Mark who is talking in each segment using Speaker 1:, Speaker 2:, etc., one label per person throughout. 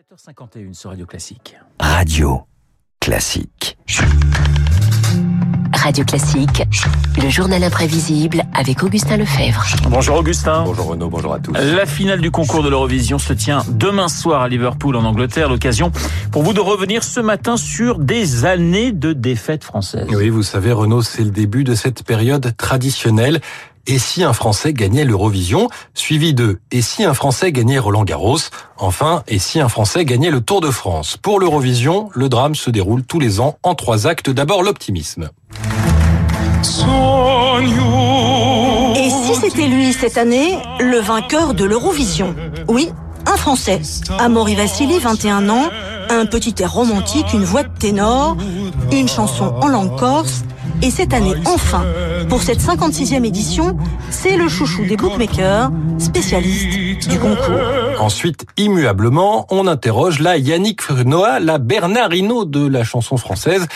Speaker 1: 7h51 sur Radio Classique.
Speaker 2: Radio Classique.
Speaker 3: Radio Classique, le journal imprévisible avec Augustin Lefebvre.
Speaker 1: Bonjour Augustin.
Speaker 4: Bonjour Renaud, bonjour à tous.
Speaker 1: La finale du concours de l'Eurovision se tient demain soir à Liverpool en Angleterre. L'occasion pour vous de revenir ce matin sur des années de défaites françaises.
Speaker 4: Oui, vous savez Renaud, c'est le début de cette période traditionnelle. Et si un Français gagnait l'Eurovision Suivi de Et si un Français gagnait Roland Garros? Enfin, Et si un Français gagnait le Tour de France? Pour l'Eurovision, le drame se déroule tous les ans en trois actes. D'abord l'optimisme.
Speaker 5: Et si c'était lui cette année, le vainqueur de l'Eurovision? Oui, un Français. Amaury Vassili, 21 ans, un petit air romantique, une voix de ténor, une chanson en langue corse. Et cette année, enfin, pour cette 56e édition, c'est le chouchou des bookmakers, spécialiste du concours.
Speaker 4: Ensuite, immuablement, on interroge la Yannick Noah, la Bernardino de la chanson française.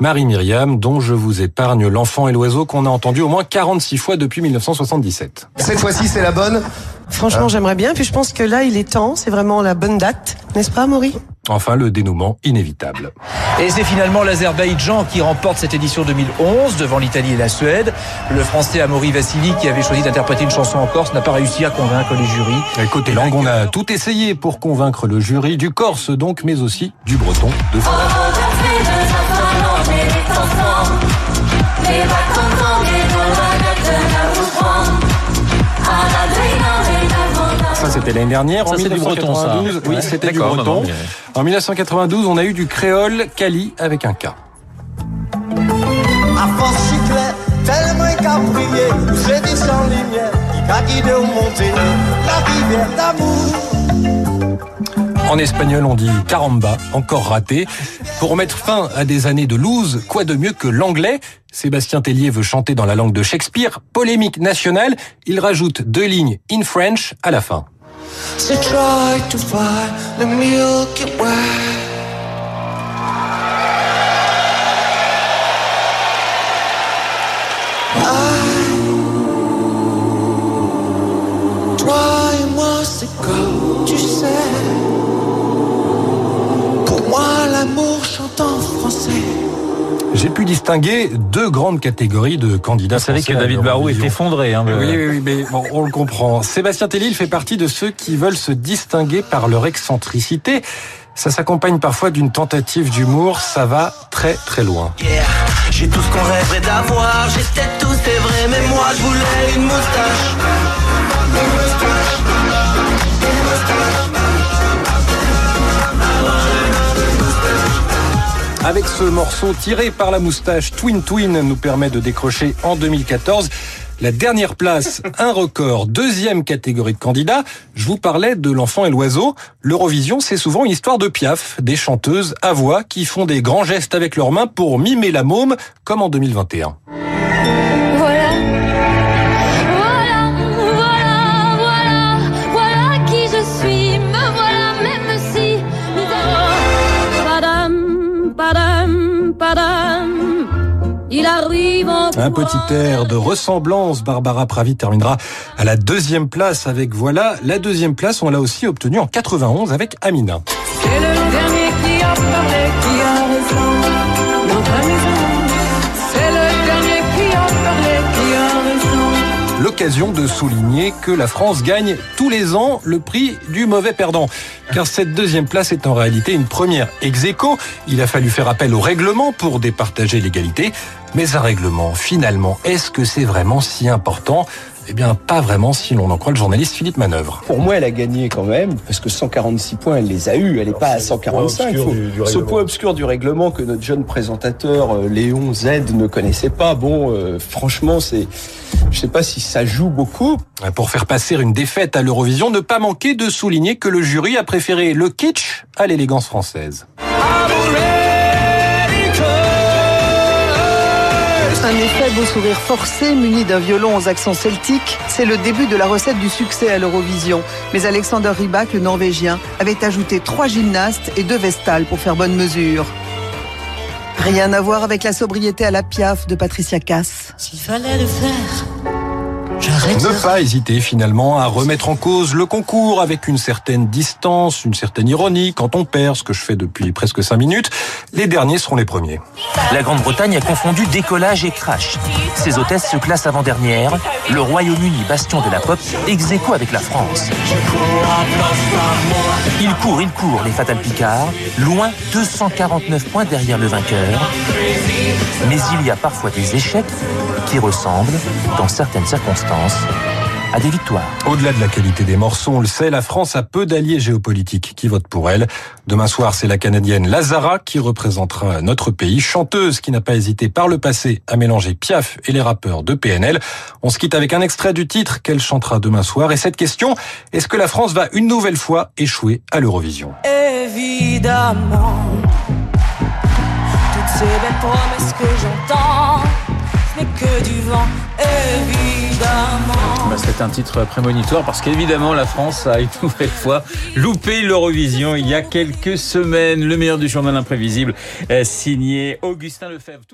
Speaker 4: Marie-Myriam, dont je vous épargne l'enfant et l'oiseau qu'on a entendu au moins 46 fois depuis 1977.
Speaker 6: Cette fois-ci, c'est la bonne?
Speaker 7: Franchement, j'aimerais bien. Puis je pense que là, il est temps. C'est vraiment la bonne date. N'est-ce pas, Maury?
Speaker 4: Enfin, le dénouement inévitable.
Speaker 8: Et c'est finalement l'Azerbaïdjan qui remporte cette édition 2011 devant l'Italie et la Suède. Le français Amaury Vassili, qui avait choisi d'interpréter une chanson en corse, n'a pas réussi à convaincre les jurys.
Speaker 4: Et côté langue, on a tout essayé pour convaincre le jury du corse donc, mais aussi du breton de Ça, c'était l'année dernière.
Speaker 1: Ça,
Speaker 4: en
Speaker 1: c'est du breton, ça.
Speaker 4: 1992, oui,
Speaker 1: Ouais.
Speaker 4: c'était du breton.
Speaker 1: non, non, mais-
Speaker 4: En 1992, on a eu du créole Cali avec un K.
Speaker 9: À force chiclet, tellement caprier, j'ai dit sans lumière, il a guidé au monter, la rivière d'amour.
Speaker 4: En espagnol, on dit caramba, encore raté. Pour mettre fin à des années de loose, quoi de mieux que l'anglais? Sébastien Tellier veut chanter dans la langue de Shakespeare. Polémique nationale, il rajoute deux lignes in French à la fin.
Speaker 9: She tried to find the Milky Way. I, moi, c'est comme tu sais. Pour moi, l'amour chante en français.
Speaker 4: J'ai pu distinguer deux grandes catégories de candidats.
Speaker 1: Vous savez que David Barrault est effondré. Hein,
Speaker 4: Oui, oui, oui, mais bon, on le comprend. Sébastien Tellier, il fait partie de ceux qui veulent se distinguer par leur excentricité. Ça s'accompagne parfois d'une tentative d'humour. Ça va très très loin.
Speaker 9: Yeah, j'ai tout ce qu'on rêverait d'avoir. J'étais tout, c'est vrai, mais moi je voulais une moustache. Une moustache. Une moustache.
Speaker 4: Avec ce morceau tiré par la moustache, Twin Twin nous permet de décrocher en 2014 la dernière place, un record, deuxième catégorie de candidats. Je vous parlais de l'enfant et l'oiseau. L'Eurovision, c'est souvent une histoire de piaf, des chanteuses à voix qui font des grands gestes avec leurs mains pour mimer la môme, comme en 2021. Un petit air de ressemblance. Barbara Pravi terminera à la deuxième place avec Voilà. La deuxième place, on l'a aussi obtenue en 91 avec Amina.
Speaker 10: C'est le dernier qui
Speaker 4: L'occasion de souligner que la France gagne tous les ans le prix du mauvais perdant. Car cette deuxième place est en réalité une première ex aequo. Il a fallu faire appel au règlement pour départager l'égalité. Mais un règlement, finalement, est-ce que c'est vraiment si important? Eh bien, pas vraiment si l'on en croit le journaliste Philippe Manœuvre.
Speaker 11: Pour moi, elle a gagné quand même, parce que 146 points, elle les a eus, elle n'est pas à 145. Faut- ce point obscur du règlement que notre jeune présentateur euh, Léon Z ne connaissait pas, bon, euh, franchement, c'est, je sais pas si ça joue beaucoup.
Speaker 4: Pour faire passer une défaite à l'Eurovision, ne pas manquer de souligner que le jury a préféré le kitsch à l'élégance française.
Speaker 7: Un effet beau sourire forcé, muni d'un violon aux accents celtiques, c'est le début de la recette du succès à l'Eurovision. Mais Alexander Rybak, le Norvégien, avait ajouté trois gymnastes et deux vestales pour faire bonne mesure. Rien à voir avec la sobriété à la piaf de Patricia Cass.
Speaker 10: S'il fallait le faire,
Speaker 4: Ne pas hésiter finalement à remettre en cause le concours avec une certaine distance, une certaine ironie quand on perd, ce que je fais depuis presque cinq minutes. Les derniers seront les premiers.
Speaker 6: La Grande-Bretagne a confondu décollage et crash. Ses hôtesses se classent avant-dernière. Le Royaume-Uni, bastion de la pop, ex avec la France. Il court, il court, les Fatal Picard, loin 249 points derrière le vainqueur. Mais il y a parfois des échecs qui ressemblent, dans certaines circonstances, à des victoires.
Speaker 4: Au-delà de la qualité des morceaux, on le sait, la France a peu d'alliés géopolitiques qui votent pour elle? Demain soir, c'est la Canadienne Lazara qui représentera notre pays, chanteuse qui n'a pas hésité par le passé à mélanger Piaf et les rappeurs de PNL. On se quitte avec un extrait du titre qu'elle chantera demain soir. Et cette question, est-ce que la France va une nouvelle fois échouer à l'Eurovision?
Speaker 10: Évidemment, toutes ces belles promesses que j'entends, ce n'est que du vent, évidemment.
Speaker 1: C'est un titre prémonitoire parce qu'évidemment la France a une nouvelle fois loupé l'Eurovision il y a quelques semaines. Le meilleur du journal imprévisible euh, signé Augustin Lefebvre.